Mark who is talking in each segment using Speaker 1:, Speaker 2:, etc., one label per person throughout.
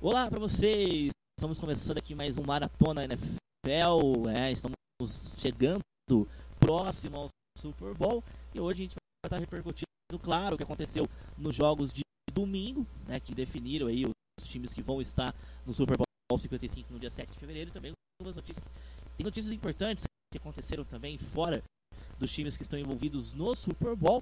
Speaker 1: Olá para vocês! Estamos começando aqui mais um Maratona NFL. É, estamos chegando próximo ao Super Bowl e hoje a gente vai estar repercutindo, claro, o que aconteceu nos jogos de domingo, né, que definiram aí os times que vão estar no Super Bowl 55 no dia 7 de fevereiro. Também algumas notícias, tem notícias importantes que aconteceram também fora dos times que estão envolvidos no Super Bowl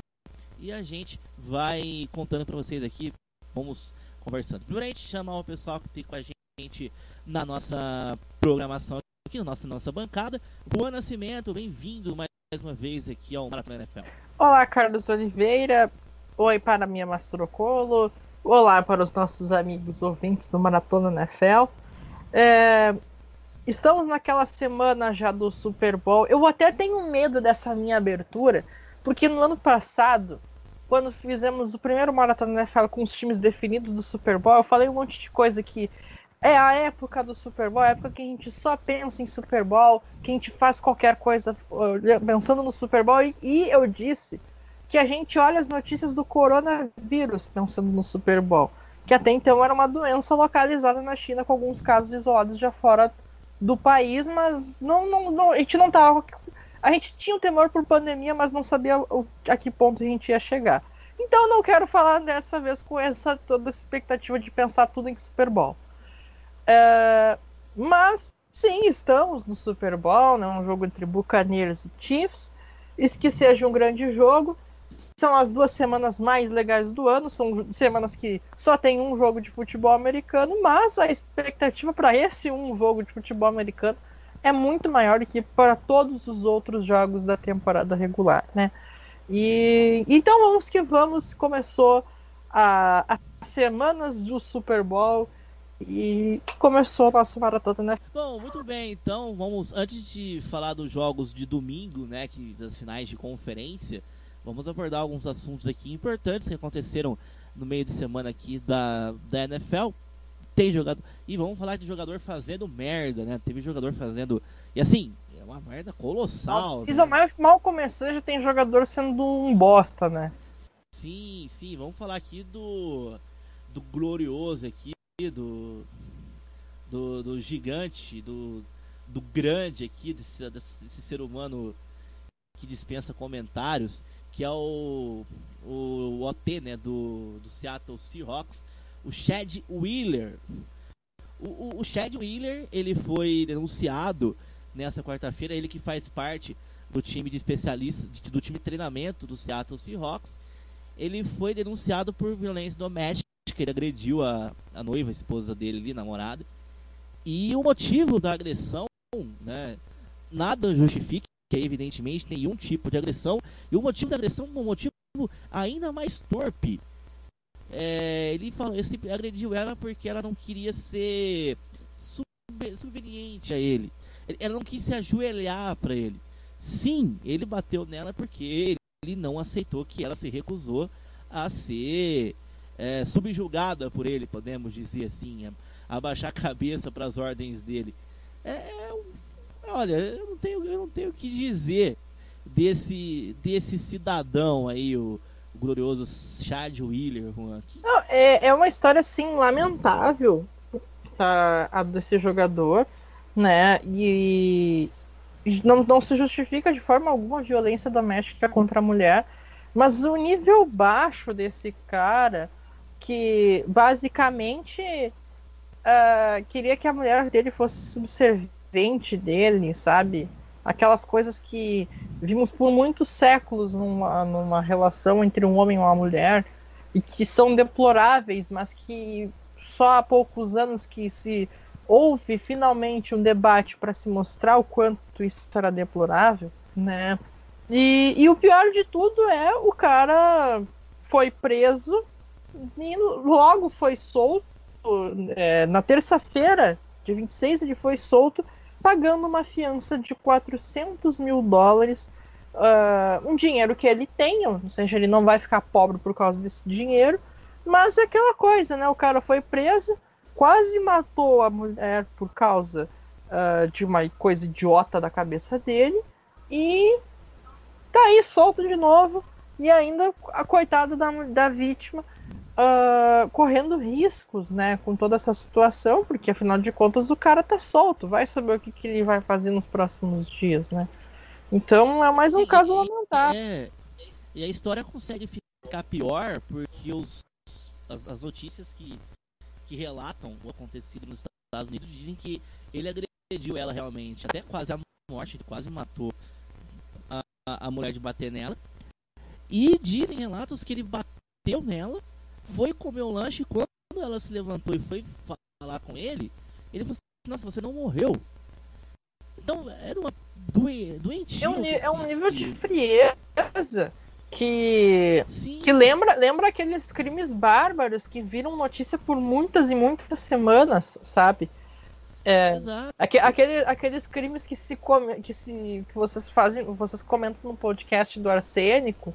Speaker 1: e a gente vai contando para vocês aqui. Vamos conversando. Gente chamar o pessoal que tem com a gente na nossa programação aqui, na nossa, nossa bancada. Boa Nascimento, bem-vindo mais uma vez aqui ao Maratona NFL.
Speaker 2: Olá, Carlos Oliveira. Oi para minha Mastrocolo. Olá para os nossos amigos ouvintes do Maratona NFL. É, estamos naquela semana já do Super Bowl. Eu até tenho medo dessa minha abertura, porque no ano passado quando fizemos o primeiro Maratona NFL com os times definidos do Super Bowl, eu falei um monte de coisa que é a época do Super Bowl, a época que a gente só pensa em Super Bowl, que a gente faz qualquer coisa pensando no Super Bowl, e, e eu disse que a gente olha as notícias do coronavírus pensando no Super Bowl, que até então era uma doença localizada na China, com alguns casos isolados já fora do país, mas não, não, não a gente não estava a gente tinha um temor por pandemia, mas não sabia o, a que ponto a gente ia chegar. Então não quero falar dessa vez com essa toda expectativa de pensar tudo em Super Bowl. É, mas sim, estamos no Super Bowl, né, um jogo entre Buccaneers e Chiefs. Isso que seja um grande jogo. São as duas semanas mais legais do ano, são semanas que só tem um jogo de futebol americano, mas a expectativa para esse um jogo de futebol americano é muito maior do que para todos os outros jogos da temporada regular, né? E então vamos que vamos, começou as semanas do Super Bowl e começou o nosso maratona, né?
Speaker 1: Bom, muito bem, então vamos, antes de falar dos jogos de domingo, né, que das finais de conferência, vamos abordar alguns assuntos aqui importantes que aconteceram no meio de semana aqui da, da NFL tem jogador. E vamos falar de jogador fazendo merda, né? Teve jogador fazendo. E assim, é uma merda colossal.
Speaker 2: Né? Mal, mal começou, já tem jogador sendo um bosta, né?
Speaker 1: Sim, sim. Vamos falar aqui do. Do glorioso aqui, do. Do, do gigante, do, do grande aqui, desse, desse ser humano que dispensa comentários, que é o, o, o OT, né, do, do Seattle Seahawks o Chad Wheeler. O, o, o Chad Wheeler, ele foi denunciado nessa quarta-feira, ele que faz parte do time de especialistas, do time de treinamento do Seattle Seahawks. Ele foi denunciado por violência doméstica, ele agrediu a, a noiva, a esposa dele ali, namorada. E o motivo da agressão, né, nada justifica, evidentemente, nenhum tipo de agressão. E o motivo da agressão um motivo ainda mais torpe é, ele falou, ele agrediu ela porque ela não queria ser subveniente a ele. Ela não quis se ajoelhar para ele. Sim, ele bateu nela porque ele não aceitou que ela se recusou a ser é, subjugada por ele, podemos dizer assim, abaixar a cabeça para as ordens dele. É, é, olha, eu não tenho, eu não tenho o que dizer desse desse cidadão aí, o o glorioso Chad Wheeler, Juan.
Speaker 2: Não, é, é uma história, assim, lamentável a, a desse jogador, né? E não, não se justifica de forma alguma a violência doméstica contra a mulher, mas o nível baixo desse cara, que basicamente uh, queria que a mulher dele fosse subserviente dele, sabe? Aquelas coisas que vimos por muitos séculos numa, numa relação entre um homem e uma mulher e que são deploráveis, mas que só há poucos anos que se houve finalmente um debate para se mostrar o quanto isso era deplorável, né? E, e o pior de tudo é o cara foi preso e logo foi solto. É, na terça-feira, de 26, ele foi solto pagando uma fiança de 400 mil dólares, uh, um dinheiro que ele tem, ou seja, ele não vai ficar pobre por causa desse dinheiro, mas é aquela coisa, né? O cara foi preso, quase matou a mulher por causa uh, de uma coisa idiota da cabeça dele, e tá aí solto de novo, e ainda a coitada da, da vítima uh, correndo riscos, né, com toda essa situação, porque afinal de contas o cara tá solto, vai saber o que, que ele vai fazer nos próximos dias, né? Então é mais um caso lamentável.
Speaker 1: É, e a história consegue ficar pior porque os, as, as, notícias que, que relatam o acontecido nos Estados Unidos dizem que ele agrediu ela realmente, até quase a morte, ele quase matou a, a mulher de bater nela. E dizem relatos que ele bateu nela, foi comer o lanche e quando ela se levantou e foi falar com ele, ele falou assim, nossa, você não morreu. Então, era uma doen doentio.
Speaker 2: É um, é um nível de frieza que Sim. que lembra lembra aqueles crimes bárbaros que viram notícia por muitas e muitas semanas, sabe? É, aqu aquele, aqueles crimes que se que se que vocês fazem, vocês comentam no podcast do arsênico,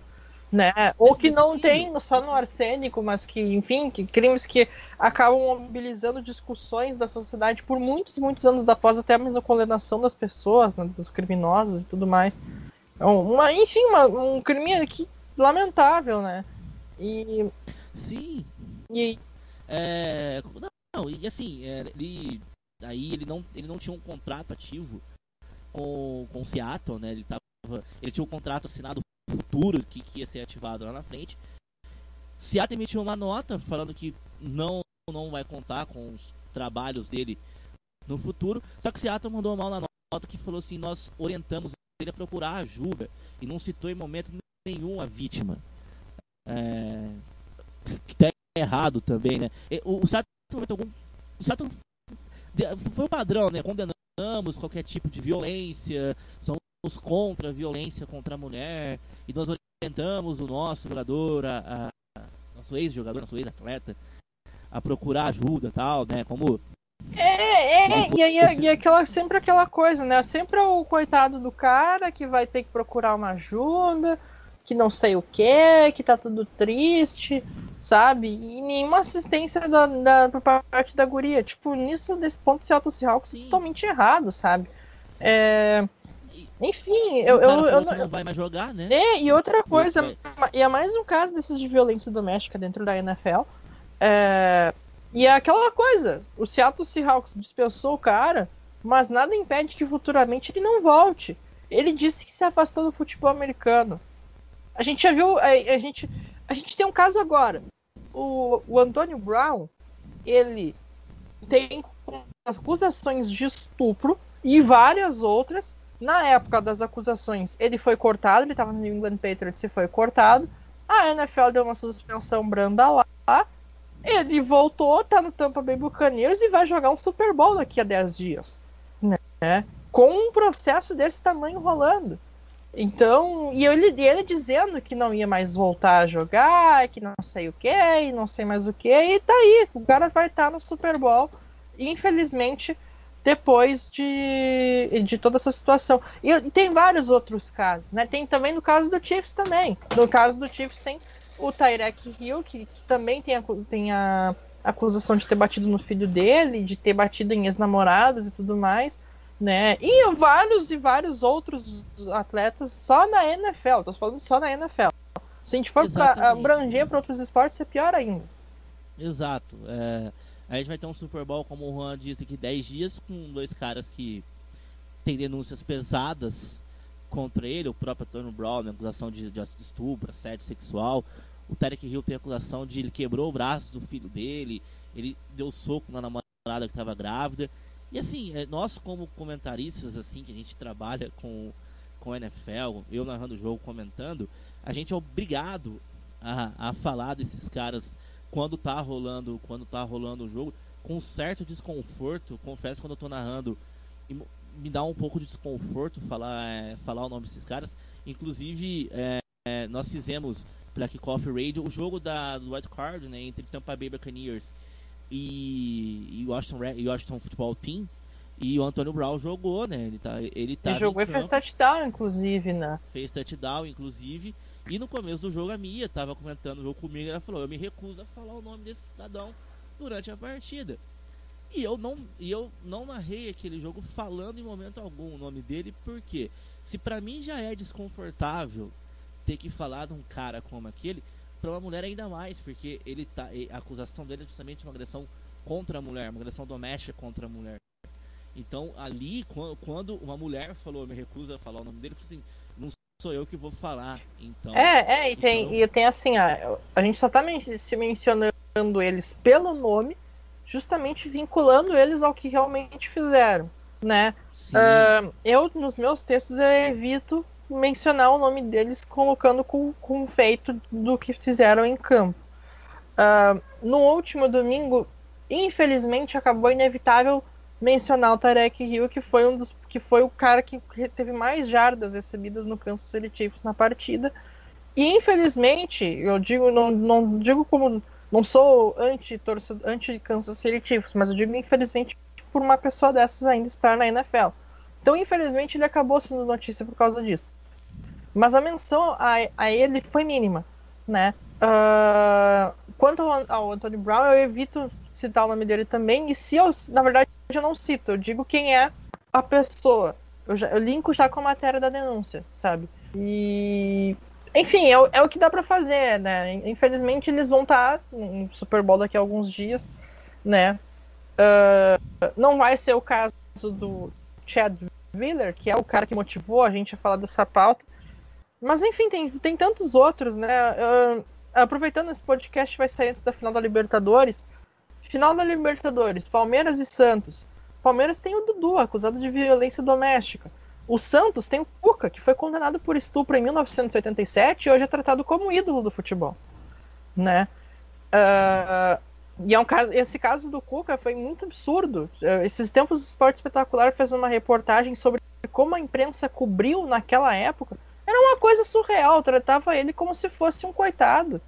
Speaker 2: né? Ou que não tem só no arsênico, mas que, enfim, que crimes que acabam mobilizando discussões da sociedade por muitos, muitos anos após até mesmo a condenação das pessoas, né, dos criminosos e tudo mais. Então, uma, enfim, uma, um crime que lamentável, né? E
Speaker 1: sim.
Speaker 2: E
Speaker 1: é, não, e assim, é, ele aí ele não ele não tinha um contrato ativo com com o Seattle, né? Ele tava ele tinha um contrato assinado futuro que, que ia ser ativado lá na frente. Seattle emitiu uma nota falando que não, não vai contar com os trabalhos dele no futuro. Só que Seattle mandou mal na nota que falou assim: nós orientamos ele a procurar ajuda e não citou em momento nenhum a vítima. É, que tá errado também, né? O, o Seattle, algum, o Seattle foi o padrão, né? Condenamos qualquer tipo de violência, somos contra a violência contra a mulher e nós orientamos o nosso jogador, a, a nosso ex-jogador, nosso ex-atleta, a procurar ajuda tal, né? Como.
Speaker 2: É, é, e, e, e aquela, sempre aquela coisa, né? Sempre o coitado do cara que vai ter que procurar uma ajuda, que não sei o que, que tá tudo triste, sabe? E nenhuma assistência da, da, por parte da guria. Tipo, nisso, desse ponto, Auto Seahawks totalmente errado, sabe? É. Enfim, eu, eu, eu,
Speaker 1: não, não vai mais jogar, né?
Speaker 2: É, e outra coisa, e é mais um caso desses de violência doméstica dentro da NFL. É, e é aquela coisa, o Seattle Seahawks dispensou o cara, mas nada impede que futuramente ele não volte. Ele disse que se afastou do futebol americano. A gente já viu, a, a gente, a gente tem um caso agora. O, o Antônio Brown, ele tem acusações de estupro e várias outras na época das acusações, ele foi cortado, ele estava no New England Patriots e foi cortado. A NFL deu uma suspensão branda lá. Ele voltou, tá no Tampa Bay Buccaneers e vai jogar um Super Bowl daqui a 10 dias. Né? Com um processo desse tamanho rolando. Então, e ele, ele dizendo que não ia mais voltar a jogar, que não sei o que, não sei mais o que, e tá aí, o cara vai estar tá no Super Bowl. Infelizmente, depois de, de toda essa situação. E, e, tem vários outros casos, né? Tem também no caso do Chiefs também. No caso do Chiefs tem o Tyrek Hill, que, que também tem a, tem a acusação de ter batido no filho dele, de ter batido em ex-namoradas e tudo mais, né? E vários e vários outros atletas só na NFL, tô falando só na NFL. Se a gente for para abranger para outros esportes, é pior ainda.
Speaker 1: Exato. É a gente vai ter um Super Bowl, como o Juan disse aqui, 10 dias, com dois caras que têm denúncias pesadas contra ele. O próprio Tony Brown, né, acusação de, de estupro, assédio sexual. O Tarek Hill tem acusação de ele quebrou o braço do filho dele, ele deu soco na namorada que estava grávida. E assim, é, nós como comentaristas, assim, que a gente trabalha com, com NFL, eu narrando o jogo, comentando, a gente é obrigado a, a falar desses caras quando tá rolando, quando tá rolando o jogo, com certo desconforto, confesso quando eu tô narrando, me dá um pouco de desconforto falar, é, falar o nome desses caras. Inclusive, é, nós fizemos pela Kickoff Radio o jogo da, do White Card, né, entre Tampa Bay Buccaneers e, e Washington, e Washington Football Team. E o Antônio Brown jogou, né? Ele tá, ele tá.
Speaker 2: Ele jogou e fez touchdown, inclusive, né?
Speaker 1: Fez touchdown, inclusive. E no começo do jogo a Mia tava comentando o jogo comigo e ela falou: Eu me recuso a falar o nome desse cidadão durante a partida. E eu não, e eu não narrei aquele jogo falando em momento algum o nome dele, porque se para mim já é desconfortável ter que falar de um cara como aquele, para uma mulher ainda mais, porque ele tá, a acusação dele é justamente uma agressão contra a mulher, uma agressão doméstica contra a mulher. Então, ali, quando uma mulher falou, me recusa a falar o nome dele, eu falei assim, sou eu que vou falar. Então,
Speaker 2: é, é, e tem, então... e tem assim, a, a gente só tá men se mencionando eles pelo nome, justamente vinculando eles ao que realmente fizeram, né? Uh, eu, nos meus textos, eu evito mencionar o nome deles colocando com, com feito do que fizeram em campo. Uh, no último domingo, infelizmente, acabou inevitável mencionar o Tarek Hill, que foi um dos que foi o cara que teve mais jardas recebidas no Kansas City Chiefs na partida. E infelizmente, eu digo não, não digo como não sou anti torcedor anti City Chiefs, mas eu digo infelizmente por uma pessoa dessas ainda estar na NFL. Então, infelizmente, ele acabou sendo notícia por causa disso. Mas a menção a, a ele foi mínima, né? Uh, quanto ao, ao Anthony Brown, eu evito citar o nome dele também. E se eu, na verdade, eu não cito, eu digo quem é a pessoa. Eu, já, eu linko já com a matéria da denúncia, sabe? E. Enfim, é, é o que dá para fazer, né? Infelizmente eles vão estar tá no Super Bowl daqui a alguns dias, né? Uh, não vai ser o caso do Chad Wheeler, que é o cara que motivou a gente a falar dessa pauta. Mas enfim, tem, tem tantos outros, né? Uh, aproveitando esse podcast vai sair antes da final da Libertadores. Final da Libertadores, Palmeiras e Santos. Palmeiras tem o Dudu, acusado de violência doméstica. O Santos tem o Cuca, que foi condenado por estupro em 1987 e hoje é tratado como ídolo do futebol. Né? Uh, e é um caso, esse caso do Cuca foi muito absurdo. Uh, esses tempos o Esporte Espetacular fez uma reportagem sobre como a imprensa cobriu naquela época. Era uma coisa surreal, tratava ele como se fosse um coitado.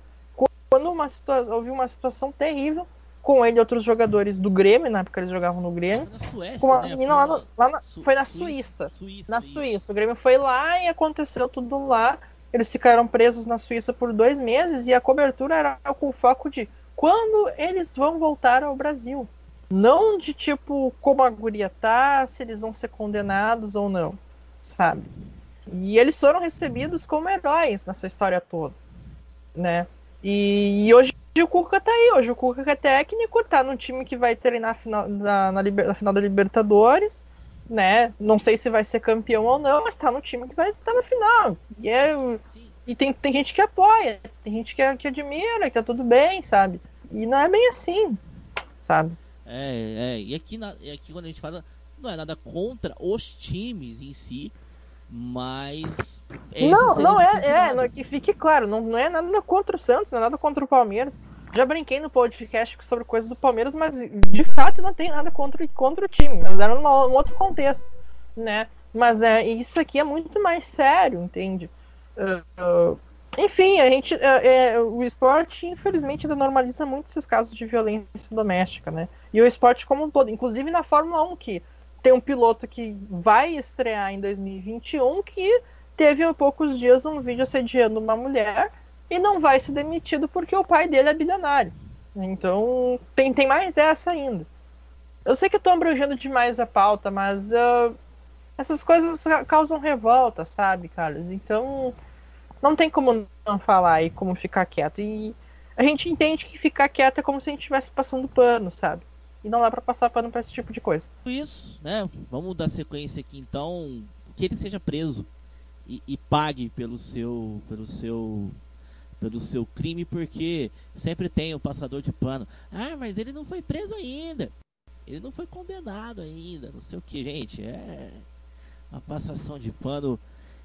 Speaker 2: Quando uma houve uma situação terrível, com ele e outros jogadores do Grêmio, na época eles jogavam no Grêmio. Foi na Suécia, né? Foi, lá, no, lá na, Su foi na Suíça. Suíça na Suíça. Isso. O Grêmio foi lá e aconteceu tudo lá. Eles ficaram presos na Suíça por dois meses e a cobertura era com o foco de quando eles vão voltar ao Brasil. Não de tipo como a guria tá, se eles vão ser condenados ou não, sabe? E eles foram recebidos como heróis nessa história toda, né? E, e hoje o Cuca tá aí, hoje o Cuca é técnico, tá no time que vai treinar final, na, na, na, final da Libertadores, né? Não sei se vai ser campeão ou não, mas tá no time que vai estar tá na final. E, é, e tem, tem gente que apoia, tem gente que, que admira, que tá tudo bem, sabe? E não é bem assim, sabe?
Speaker 1: É, é. E aqui, na, aqui quando a gente fala, não é nada contra os times em si, mas.
Speaker 2: Não, não é, é, que fique claro, não, não é nada contra o Santos, não é nada contra o Palmeiras. Já brinquei no podcast sobre coisa do Palmeiras, mas de fato não tem nada contra, contra o time, mas era num outro contexto, né? Mas é, isso aqui é muito mais sério, entende? Uh, enfim, a gente, uh, é, o esporte, infelizmente, ainda normaliza muito esses casos de violência doméstica, né? E o esporte como um todo, inclusive na Fórmula 1, que tem um piloto que vai estrear em 2021 que teve há poucos dias um vídeo assediando uma mulher e não vai ser demitido porque o pai dele é bilionário. Então tem, tem mais essa ainda. Eu sei que eu tô abrangendo demais a pauta, mas uh, essas coisas causam revolta, sabe, Carlos? Então não tem como não falar e como ficar quieto. E a gente entende que ficar quieto é como se a gente estivesse passando pano, sabe? E não dá para passar pano para esse tipo de coisa.
Speaker 1: Isso, né? Vamos dar sequência aqui então, que ele seja preso e, e pague pelo seu, pelo seu, pelo seu crime, porque sempre tem o um passador de pano. Ah, mas ele não foi preso ainda. Ele não foi condenado ainda, não sei o que, gente. É uma passação de pano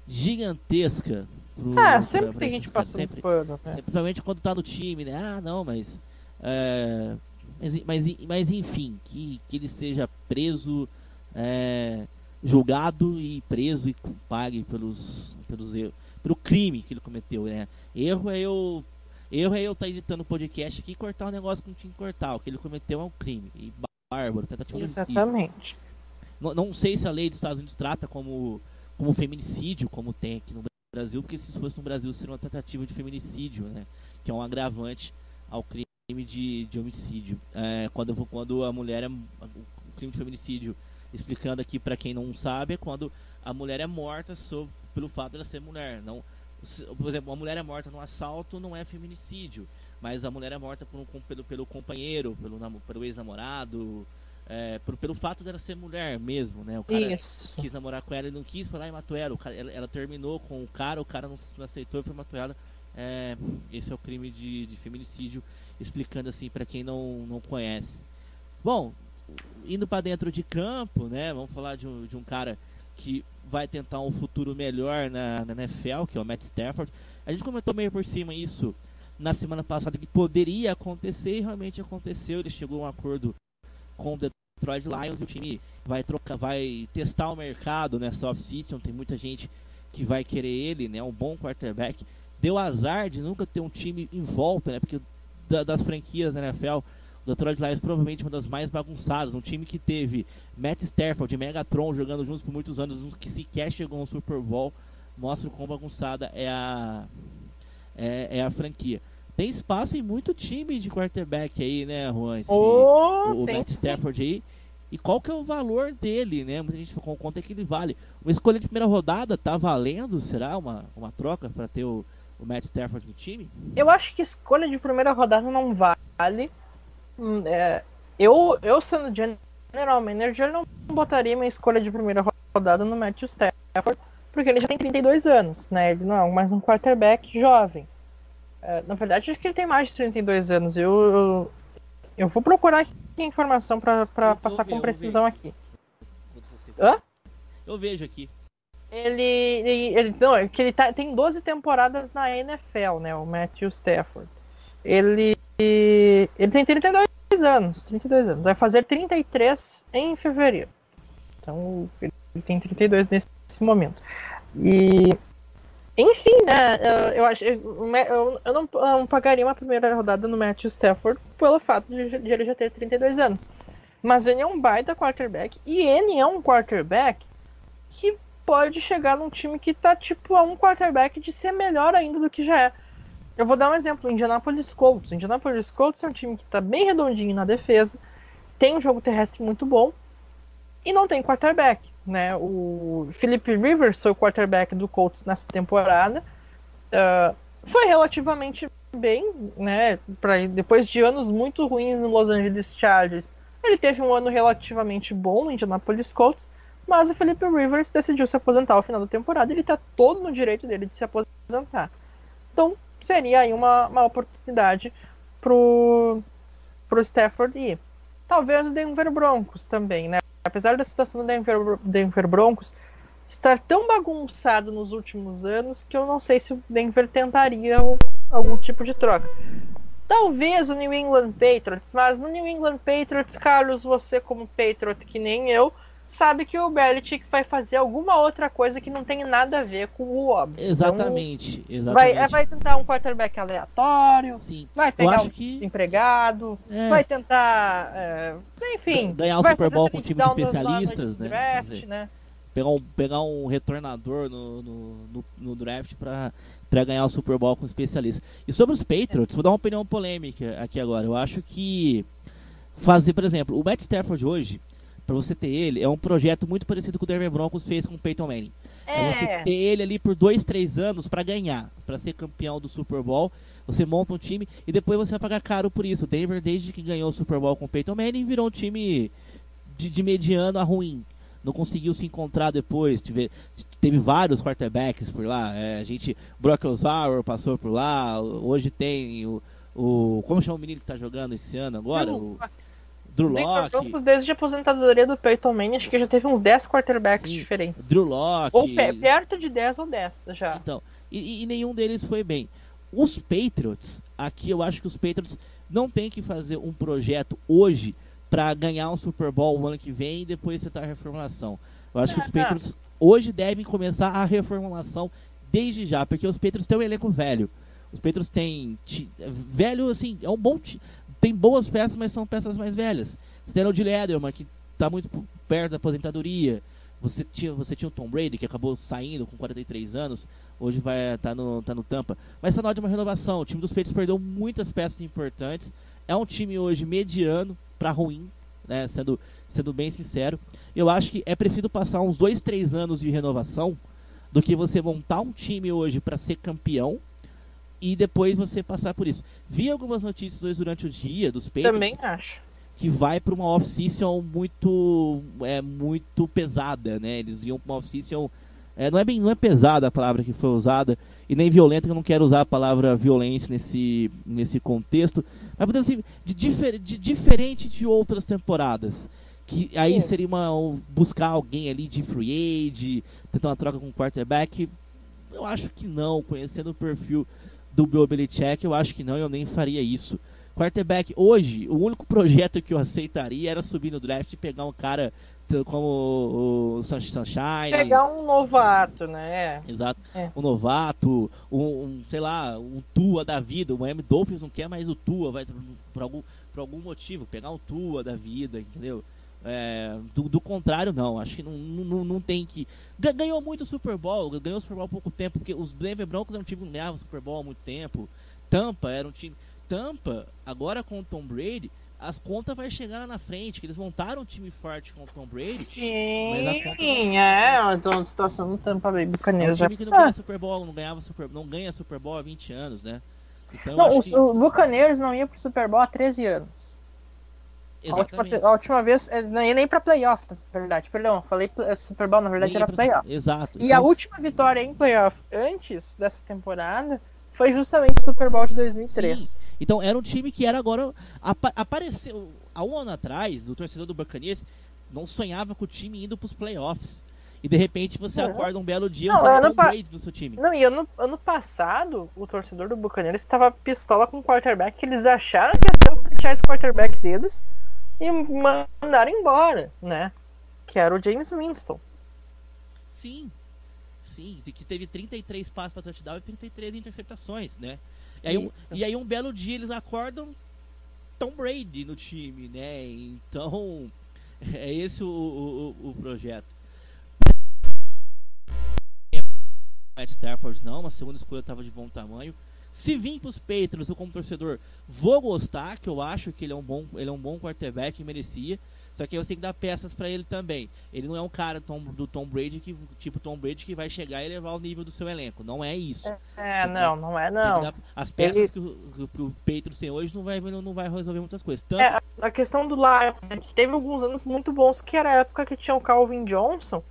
Speaker 1: gigantesca.
Speaker 2: Pro, ah, sempre pra, tem gente passando sempre, pano.
Speaker 1: Né? Principalmente quando tá no time, né? Ah, não, mas é, mas, mas, mas enfim, que, que ele seja preso, é, julgado e preso e pague pelos, pelos erros, pelo crime que ele cometeu, né? Erro é eu. Erro é eu estar tá editando o podcast aqui e cortar um negócio que não tinha que cortar. O que ele cometeu é um crime. E bárbaro, tentativa
Speaker 2: Exatamente.
Speaker 1: Não, não sei se a lei dos Estados Unidos trata como, como feminicídio, como tem aqui no Brasil, porque se fosse no Brasil seria uma tentativa de feminicídio, né? Que é um agravante ao crime crime de, de homicídio. É, quando, quando a mulher é. O crime de feminicídio, explicando aqui para quem não sabe, é quando a mulher é morta sob, pelo fato de ela ser mulher. Não, por exemplo, uma mulher é morta no assalto não é feminicídio, mas a mulher é morta por um, pelo, pelo companheiro, pelo, pelo ex-namorado, é, por, pelo fato dela ser mulher mesmo, né? O cara
Speaker 2: Isso.
Speaker 1: quis namorar com ela e não quis, foi lá e matou ela. Cara, ela, ela, terminou com o cara, o cara não, não aceitou e foi matou ela. É, esse é o crime de, de feminicídio, explicando assim para quem não, não conhece. Bom, indo para dentro de campo, né? Vamos falar de um, de um cara que vai tentar um futuro melhor na, na NFL, que é o Matt Stafford. A gente comentou meio por cima isso na semana passada que poderia acontecer e realmente aconteceu. Ele chegou a um acordo com o Detroit Lions e o time vai trocar, vai testar o mercado nessa off-season. Tem muita gente que vai querer ele, né? Um bom quarterback. Deu azar de nunca ter um time em volta, né? Porque da, das franquias da NFL, o Detroit Lions provavelmente uma das mais bagunçadas. Um time que teve Matt Stafford e Megatron jogando juntos por muitos anos, que sequer chegou ao Super Bowl, mostra o quão bagunçada é a, é, é a franquia. Tem espaço em muito time de quarterback aí, né, Juan? Esse,
Speaker 2: oh,
Speaker 1: o, o Matt Stafford aí. E qual que é o valor dele, né? Muita gente com quanto é que ele vale. Uma escolha de primeira rodada tá valendo? Será uma, uma troca para ter o, o Matt Stafford no time?
Speaker 2: Eu acho que escolha de primeira rodada não vale. Hum, é, eu, eu sendo general manager, não botaria minha escolha de primeira rodada no Matt Stafford, porque ele já tem 32 anos, né? Ele não é mais um quarterback jovem. É, na verdade, acho que ele tem mais de 32 anos. Eu, eu, eu vou procurar aqui a informação para passar com precisão aqui.
Speaker 1: Hã? Eu vejo aqui.
Speaker 2: Ele, ele, ele não, é que ele tá, tem 12 temporadas na NFL, né? O Matthew Stafford. Ele, ele tem 32 anos, 32 anos. Vai fazer 33 em fevereiro. Então, ele tem 32 nesse momento. E enfim, né? Eu, acho, eu, eu, não, eu, não, pagaria uma primeira rodada no Matthew Stafford pelo fato de, de, ele já ter 32 anos. Mas ele é um baita quarterback e ele é um quarterback que pode chegar num time que tá tipo a um quarterback de ser melhor ainda do que já é. Eu vou dar um exemplo: Indianapolis Colts. Indianapolis Colts é um time que tá bem redondinho na defesa, tem um jogo terrestre muito bom e não tem quarterback né? O Philip Rivers foi o quarterback do Colts nessa temporada. Uh, foi relativamente bem, né? Pra, depois de anos muito ruins no Los Angeles Chargers, ele teve um ano relativamente bom no Indianapolis Colts, mas o Philip Rivers decidiu se aposentar ao final da temporada. Ele está todo no direito dele de se aposentar. Então seria aí uma, uma oportunidade pro, pro Stafford ir. Talvez o Denver Broncos também, né? apesar da situação do Denver, Denver Broncos estar tão bagunçado nos últimos anos que eu não sei se o Denver tentaria algum tipo de troca. Talvez o New England Patriots, mas no New England Patriots, Carlos, você como Patriot que nem eu, sabe que o Belichick vai fazer alguma outra coisa que não tem nada a ver com o óbvio.
Speaker 1: Exatamente, então,
Speaker 2: exatamente. Vai, vai tentar um quarterback aleatório,
Speaker 1: Sim.
Speaker 2: vai pegar um que... empregado, é. vai tentar, é, enfim...
Speaker 1: Ganhar o Super Bowl com um time de especialistas, né? Draft, dizer, né? Pegar um, pegar um retornador no, no, no, no draft para para ganhar o Super Bowl com especialistas. E sobre os Patriots, vou dar uma opinião polêmica aqui agora. Eu acho que fazer, por exemplo, o Matt Stafford hoje, para você ter ele, é um projeto muito parecido com o Denver Broncos fez com o Peyton Manning. É, é você ter ele ali por dois, três anos para ganhar, para ser campeão do Super Bowl. Você monta um time e depois você vai pagar caro por isso. O Denver, desde que ganhou o Super Bowl com o Peyton Manning, virou um time de, de mediano a ruim. Não conseguiu se encontrar depois. Teve, teve vários quarterbacks por lá. É, a gente, Brock Osweiler passou por lá. Hoje tem o, o. Como chama o menino que está jogando esse ano agora? O, Drew Locke.
Speaker 2: desde a aposentadoria do Peyton Manning, acho que já teve uns 10 quarterbacks Sim, diferentes.
Speaker 1: Drew Locke.
Speaker 2: Ou perto de 10 ou 10 já.
Speaker 1: Então, e, e, nenhum deles foi bem. Os Patriots, aqui eu acho que os Patriots não tem que fazer um projeto hoje para ganhar um Super Bowl o ano que vem e depois tentar a reformulação. Eu acho que os ah, tá. Patriots hoje devem começar a reformulação desde já, porque os Patriots têm um elenco velho. Os Patriots têm velho assim, é um bom tem boas peças, mas são peças mais velhas. Você o de Lederman, que está muito perto da aposentadoria. Você tinha, você tinha o Tom Brady, que acabou saindo com 43 anos. Hoje vai tá no, tá no Tampa. Mas está na de uma renovação. O time dos Peitos perdeu muitas peças importantes. É um time hoje mediano para ruim, né? Sendo, sendo bem sincero. Eu acho que é preciso passar uns 2, 3 anos de renovação do que você montar um time hoje para ser campeão e depois você passar por isso. Vi algumas notícias hoje durante o dia dos Patriots.
Speaker 2: Também acho.
Speaker 1: Que vai para uma off-season muito, é, muito pesada, né? Eles iam para uma off-season. É, não, é bem, não é pesada a palavra que foi usada, e nem violenta, que eu não quero usar a palavra violência nesse, nesse contexto. Mas podemos dizer, de, difer, de diferente de outras temporadas. Que aí Sim. seria uma, buscar alguém ali de free aid, tentar uma troca com o quarterback. Eu acho que não, conhecendo o perfil do Bill Belichick, eu acho que não, eu nem faria isso. Quarterback, hoje, o único projeto que eu aceitaria era subir no draft e pegar um cara como o Sunshine.
Speaker 2: Pegar um novato, né?
Speaker 1: Exato. É. Um novato, um, um, sei lá, um Tua da vida. O Miami Dolphins não quer mais o Tua, vai por algum, por algum motivo, pegar um Tua da vida, entendeu? É, do, do, contrário, não. Acho que não, não, não tem que. Ganhou muito o Super Bowl, ganhou o Super Bowl há pouco tempo, porque os Denver Broncos eram um time que ganhava o Super Bowl há muito tempo. Tampa era um time. Tampa, agora com o Tom Brady, as contas vai chegar lá na frente, que eles montaram um time forte com o Tom Brady.
Speaker 2: Sim, é, então a situação no Tampa Bay
Speaker 1: Buccaneers. É um time que não ganha Super Bowl, não ganhava Super, não ganha Super Bowl há 20 anos, né?
Speaker 2: Então, não, o, que... o Buccaneers não ia pro Super Bowl há 13 anos. A última, a última, vez, é, não ia nem pra playoff, na verdade. Perdão, falei Super Bowl, na verdade nem era playoff.
Speaker 1: Exato.
Speaker 2: E então... a última vitória em playoff antes dessa temporada foi justamente o Super Bowl de 2003. Sim.
Speaker 1: Então era um time que era agora. Apa apareceu. Há um ano atrás, o torcedor do Buccaneers não sonhava com o time indo pros playoffs. E de repente você uhum. acorda um belo dia
Speaker 2: não,
Speaker 1: ano
Speaker 2: pa... no seu time. Não, e ano, ano passado, o torcedor do Buccaneers estava pistola com o quarterback que eles acharam que ia ser o franchise quarterback deles e mandaram embora, né? Que era o James Winston.
Speaker 1: Sim. Sim, que teve 33 passos para touchdown e 33 interceptações, né? E aí, um, e aí um belo dia eles acordam Tom Brady no time, né? Então, é esse o, o, o projeto. Matt Stafford não, uma segunda escolha estava de bom tamanho. Se vir para os Patriots, eu como torcedor vou gostar, que eu acho que ele é um bom, ele é um bom quarterback e merecia. Só que eu tenho que dar peças para ele também. Ele não é um cara tom, do Tom Brady que tipo Tom Brady que vai chegar e levar o nível do seu elenco. Não é isso.
Speaker 2: É, então, não, não é não. Dar,
Speaker 1: as peças ele... que, o, que o Patriots tem hoje não vai, não vai resolver muitas coisas.
Speaker 2: Tanto... É, a questão do Lions, teve alguns anos muito bons que era a época que tinha o Calvin Johnson.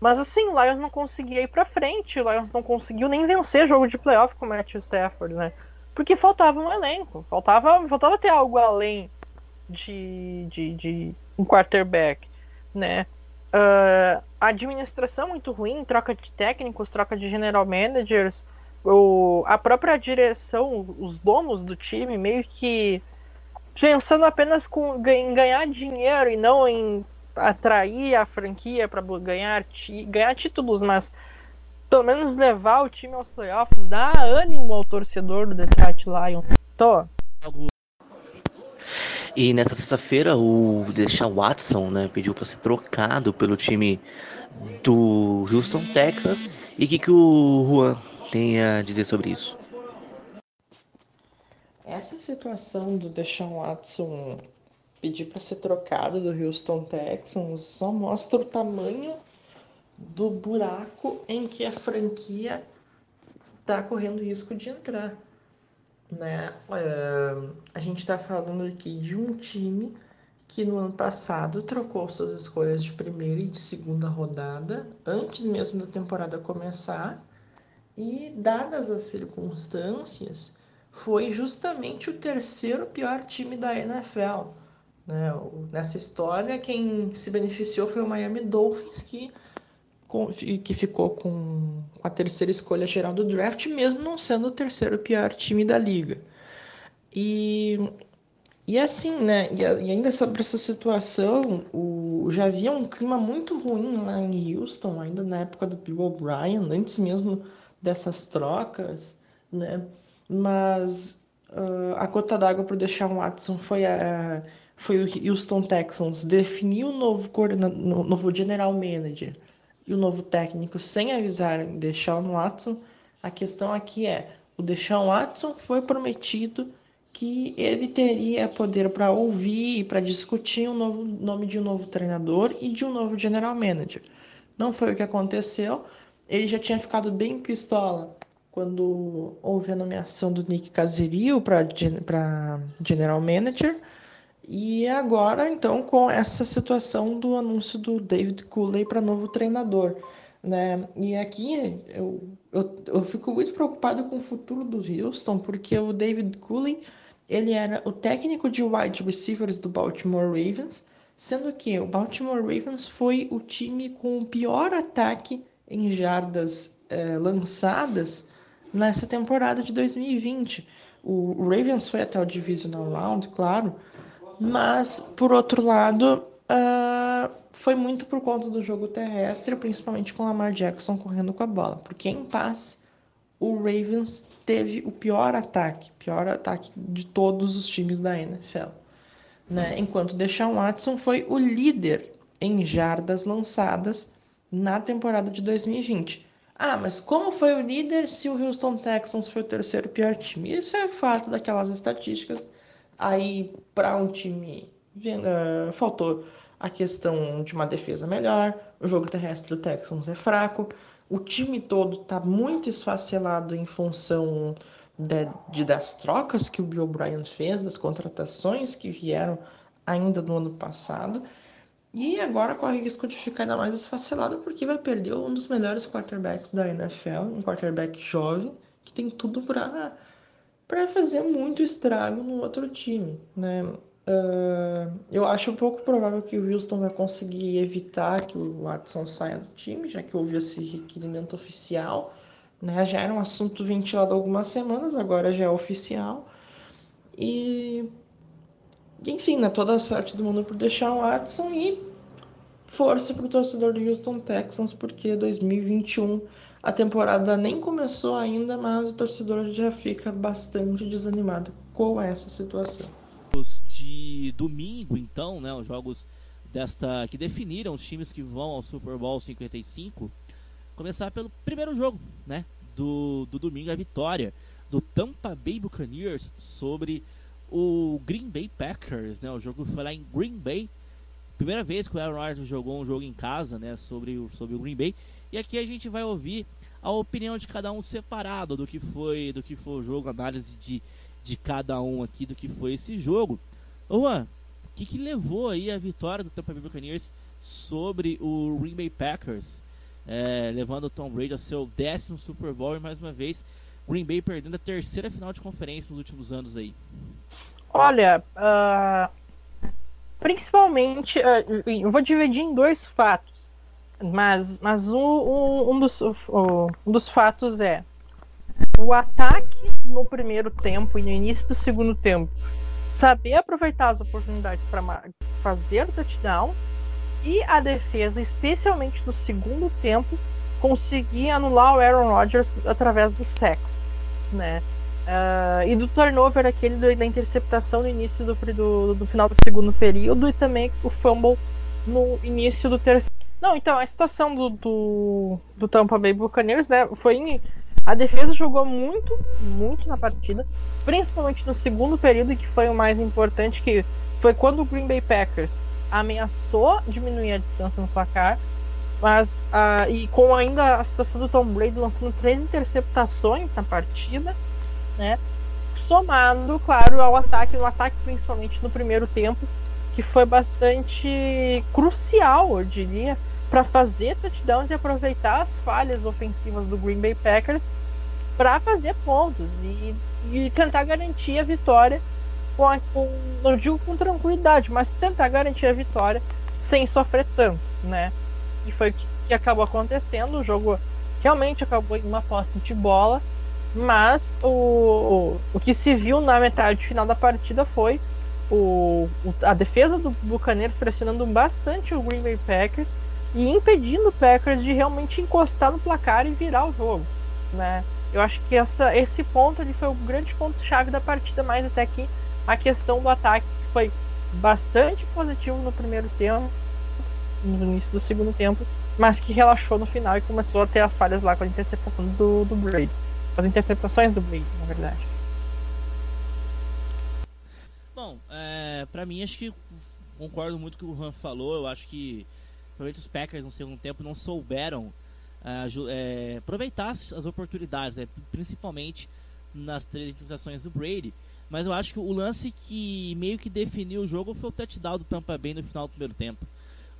Speaker 2: Mas assim, o Lions não conseguia ir pra frente, o Lions não conseguiu nem vencer jogo de playoff com o Matthew Stafford, né? Porque faltava um elenco, faltava, faltava ter algo além de, de, de um quarterback, né? Uh, administração muito ruim, troca de técnicos, troca de general managers, o, a própria direção, os donos do time meio que pensando apenas com, em ganhar dinheiro e não em atrair a franquia para ganhar, ganhar títulos, mas pelo menos levar o time aos playoffs, dar ânimo ao torcedor do Detroit Lions. Tô.
Speaker 3: E nessa sexta-feira o Deshaun Watson né, pediu para ser trocado pelo time do Houston, Texas. E o que, que o Juan tem a dizer sobre isso?
Speaker 2: Essa situação do Deshaun Watson pedir para ser trocado do Houston Texans só mostra o tamanho do buraco em que a franquia está correndo risco de entrar né? Uh, a gente está falando aqui de um time que no ano passado trocou suas escolhas de primeira e de segunda rodada, antes mesmo da temporada começar, e dadas as circunstâncias, foi justamente o terceiro pior time da NFL. Né? Nessa história, quem se beneficiou foi o Miami Dolphins, que que ficou com a terceira escolha geral do draft, mesmo não sendo o terceiro pior time da liga. E, e assim, né? E, ainda sobre essa situação, o, já havia um clima muito ruim lá em Houston, ainda na época do Bill O'Brien, antes mesmo dessas trocas, né? Mas uh, a cota d'água para deixar o Watson foi a foi o Houston Texans definir o novo, novo general manager e o novo técnico sem avisar Deshaun Watson, a questão aqui é: o Deshaun Watson foi prometido que ele teria poder para ouvir e para discutir o um novo nome de um novo treinador e de um novo general manager. Não foi o que aconteceu. ele já tinha ficado bem pistola quando houve a nomeação do Nick Caserio para General Manager. E agora, então, com essa situação do anúncio do David Cooley para novo treinador. Né? E aqui eu, eu, eu fico muito preocupado com o futuro do Houston, porque o David Cooley ele era o técnico de wide receivers do Baltimore Ravens, sendo que o Baltimore Ravens foi o time com o pior ataque em jardas é, lançadas nessa temporada de 2020. O Ravens foi até o Divisional Round, claro, mas por outro lado uh, foi muito por conta do jogo terrestre, principalmente com Lamar Jackson correndo com a bola, porque em paz o Ravens teve o pior ataque, pior ataque de todos os times da NFL. Né? Enquanto Deshaun Watson foi o líder em jardas lançadas na temporada de 2020. Ah, mas como foi o líder se o Houston Texans foi o terceiro pior time? Isso é fato daquelas estatísticas. Aí, para um time, uh, faltou a questão de uma defesa melhor, o jogo terrestre do Texans é fraco, o time todo está muito esfacelado em função de, de, das trocas que o Bill O'Brien fez, das contratações que vieram ainda no ano passado. E agora corre risco de ficar ainda mais esfacelado porque vai perder um dos melhores quarterbacks da NFL, um quarterback jovem, que tem tudo para para fazer muito estrago no outro time, né? Uh, eu acho pouco provável que o Houston vai conseguir evitar que o Watson saia do time, já que houve esse requerimento oficial. Né? Já era um assunto ventilado algumas semanas, agora já é oficial. E enfim, né, toda a sorte do mundo por deixar o Watson e força para o torcedor do Houston Texans, porque 2021 a temporada nem começou ainda, mas o torcedor já fica bastante desanimado com essa situação.
Speaker 1: De domingo, então, né, os jogos desta que definiram os times que vão ao Super Bowl 55, começar pelo primeiro jogo, né, do, do domingo, a vitória do Tampa Bay Buccaneers sobre o Green Bay Packers, né? O jogo foi lá em Green Bay. Primeira vez que o Aaron Rodgers jogou um jogo em casa, né? Sobre o, sobre o Green Bay. E aqui a gente vai ouvir a opinião de cada um separado do que foi do que foi o jogo, análise de, de cada um aqui do que foi esse jogo. Juan, o que, que levou aí a vitória do Tampa Bay Buccaneers sobre o Green Bay Packers? É, levando o Tom Brady ao seu décimo Super Bowl e mais uma vez Green Bay perdendo a terceira final de conferência nos últimos anos aí.
Speaker 2: Olha, uh, principalmente, uh, eu vou dividir em dois fatos, mas, mas um, um, um, dos, um dos fatos é o ataque no primeiro tempo e no início do segundo tempo saber aproveitar as oportunidades para fazer touchdowns e a defesa, especialmente no segundo tempo, conseguir anular o Aaron Rodgers através do sex, né? Uh, e do turnover aquele da interceptação no início do, do, do, final do segundo período e também o fumble no início do terceiro. Não, então a situação do, do, do Tampa Bay Buccaneers, né, foi em, a defesa jogou muito, muito na partida, principalmente no segundo período que foi o mais importante, que foi quando o Green Bay Packers ameaçou diminuir a distância no placar, mas uh, e com ainda a situação do Tom Brady lançando três interceptações na partida né? Somado, claro, ao ataque, o ataque principalmente no primeiro tempo, que foi bastante crucial, eu diria, para fazer touchdowns e aproveitar as falhas ofensivas do Green Bay Packers para fazer pontos e, e, tentar garantir a vitória com, a, com, não digo com tranquilidade, mas tentar garantir a vitória sem sofrer tanto, né? E foi o que, que acabou acontecendo. O jogo realmente acabou em uma posse de bola mas o, o que se viu na metade final da partida foi o, a defesa do Bucaneiros pressionando bastante o Green Bay Packers e impedindo o Packers de realmente encostar no placar e virar o jogo. Né? Eu acho que essa, esse ponto ali foi o grande ponto-chave da partida, mais até que a questão do ataque que foi bastante positivo no primeiro tempo, no início do segundo tempo, mas que relaxou no final e começou a ter as falhas lá com a interceptação do, do Brady as interceptações do Blade, na verdade.
Speaker 1: Bom, é, pra mim acho que concordo muito com o que o Han falou. Eu acho que provavelmente os Packers no segundo tempo não souberam é, aproveitasse as oportunidades, né, principalmente nas três interceptações do Brady. Mas eu acho que o lance que meio que definiu o jogo foi o touchdown do Tampa Bay no final do primeiro tempo.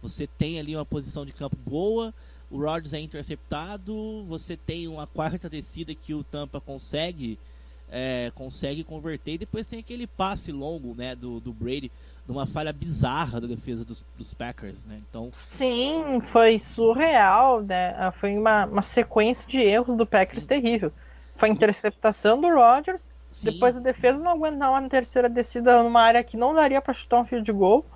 Speaker 1: Você tem ali uma posição de campo boa, o Rodgers é interceptado, você tem uma quarta descida que o Tampa consegue é, consegue converter e depois tem aquele passe longo né, do, do Brady numa falha bizarra da defesa dos, dos, Packers, né? Então
Speaker 2: sim, foi surreal, né? Ah, foi uma, uma sequência de erros do Packers sim. terrível. Foi a interceptação do Rodgers, sim. depois a defesa não aguentava na terceira descida numa área que não daria para chutar um field de gol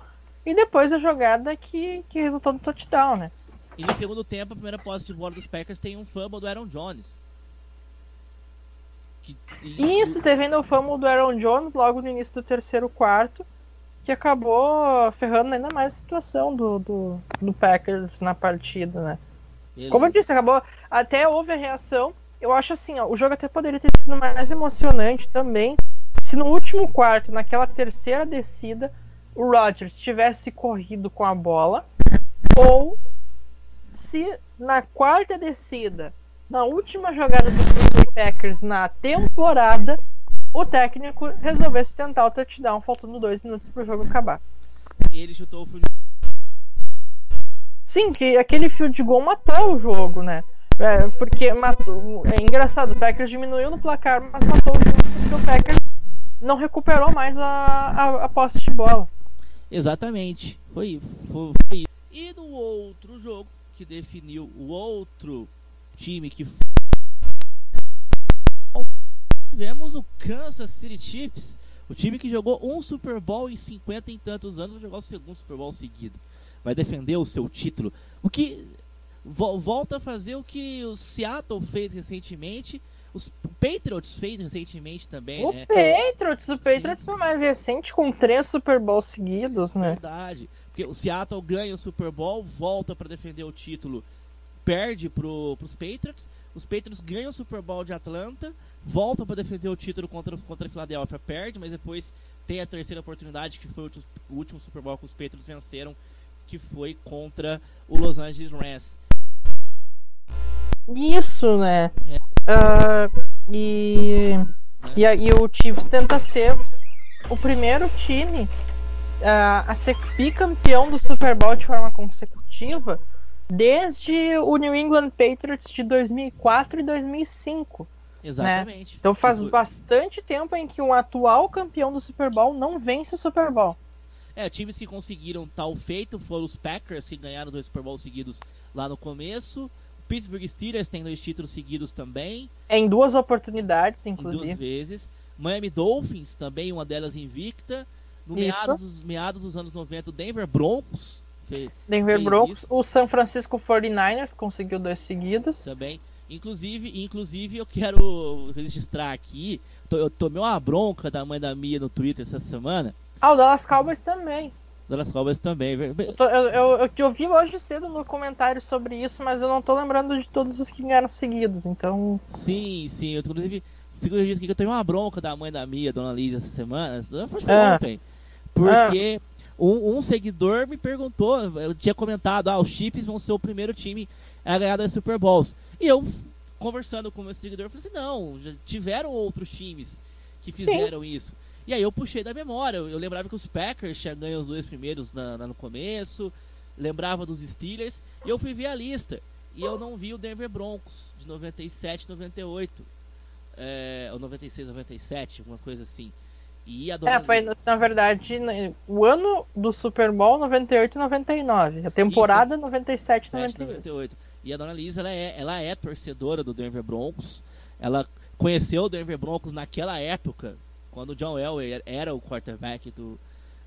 Speaker 2: e depois a jogada que, que resultou no touchdown, né?
Speaker 1: E no segundo tempo, a primeira posse de bola dos Packers tem um fumble do Aaron Jones.
Speaker 2: Que, e... Isso, teve ainda o fumble do Aaron Jones logo no início do terceiro quarto, que acabou ferrando ainda mais a situação do, do, do Packers na partida, né? Beleza. Como eu disse, acabou. Até houve a reação. Eu acho assim, ó, o jogo até poderia ter sido mais emocionante também se no último quarto, naquela terceira descida, o Rodgers tivesse corrido com a bola ou se na quarta descida, na última jogada do Green Bay Packers na temporada, o técnico resolvesse tentar o touchdown faltando dois minutos para o jogo acabar.
Speaker 1: E ele chutou o field
Speaker 2: Sim, que aquele field goal matou o jogo, né? É, porque matou. É engraçado, o Packers diminuiu no placar, mas matou o jogo porque o Packers não recuperou mais a, a, a posse de bola.
Speaker 1: Exatamente. Foi, foi, foi. E no outro jogo, que definiu o outro time que tivemos o Kansas City Chiefs, o time que jogou um Super Bowl em 50 e tantos anos, vai jogar o segundo Super Bowl seguido. Vai defender o seu título. O que vo volta a fazer o que o Seattle fez recentemente, os Patriots fez recentemente também,
Speaker 2: o
Speaker 1: né?
Speaker 2: Patriots, o Patriots Sim. foi mais recente com três Super Bowls seguidos, né?
Speaker 1: Verdade. Porque o Seattle ganha o Super Bowl, volta para defender o título, perde pro, pros Patriots. Os Patriots ganham o Super Bowl de Atlanta, voltam para defender o título contra, contra a Philadelphia, perde, mas depois tem a terceira oportunidade, que foi o, o último Super Bowl que os Patriots venceram, que foi contra o Los Angeles Rams.
Speaker 2: Isso, né? É. Uh, e, é. e, e o Chiefs tenta ser o primeiro time uh, a ser bicampeão do Super Bowl de forma consecutiva desde o New England Patriots de 2004 e 2005.
Speaker 1: Né? Exatamente.
Speaker 2: Né? Então faz bastante tempo em que um atual campeão do Super Bowl não vence o Super Bowl.
Speaker 1: É, times que conseguiram tal feito foram os Packers, que ganharam dois Super Bowls seguidos lá no começo. Pittsburgh Steelers tem dois títulos seguidos também.
Speaker 2: Em duas oportunidades, inclusive.
Speaker 1: Em duas vezes. Miami Dolphins, também uma delas invicta. No meados dos, meados dos anos 90, o Denver Broncos.
Speaker 2: Denver Broncos. Isso. O San Francisco 49ers conseguiu dois seguidos.
Speaker 1: Também. Inclusive, inclusive eu quero registrar aqui. Eu tomei uma bronca da mãe da Mia no Twitter essa semana.
Speaker 2: Ah, o Dallas Cowboys também.
Speaker 1: Dallas Cowboys também.
Speaker 2: Eu, tô, eu, eu, eu, eu vi hoje cedo no comentário sobre isso, mas eu não tô lembrando de todos os que ganharam seguidos, então.
Speaker 1: Sim, sim. Eu, inclusive, fico registrando que eu tomei uma bronca da mãe da Mia, Dona Liz, essa semana. Foi ah. ontem. Porque um, um, seguidor me perguntou, eu tinha comentado, ah, os Chiefs vão ser o primeiro time a ganhar das Super Bowls. E eu, conversando com o meu seguidor, falei assim, não, já tiveram outros times que fizeram Sim. isso. E aí eu puxei da memória, eu, eu lembrava que os Packers tinham ganho os dois primeiros na, na, no começo, lembrava dos Steelers, e eu fui ver a lista. E eu não vi o Denver Broncos, de 97, 98. É, ou 96, 97, alguma coisa assim. E a
Speaker 2: É, foi na verdade o ano do Super Bowl 98 e 99. A temporada Isso, 97 e 98. 98.
Speaker 1: E a dona Liz, ela é, ela é torcedora do Denver Broncos. Ela conheceu o Denver Broncos naquela época, quando o John Elway era o quarterback do,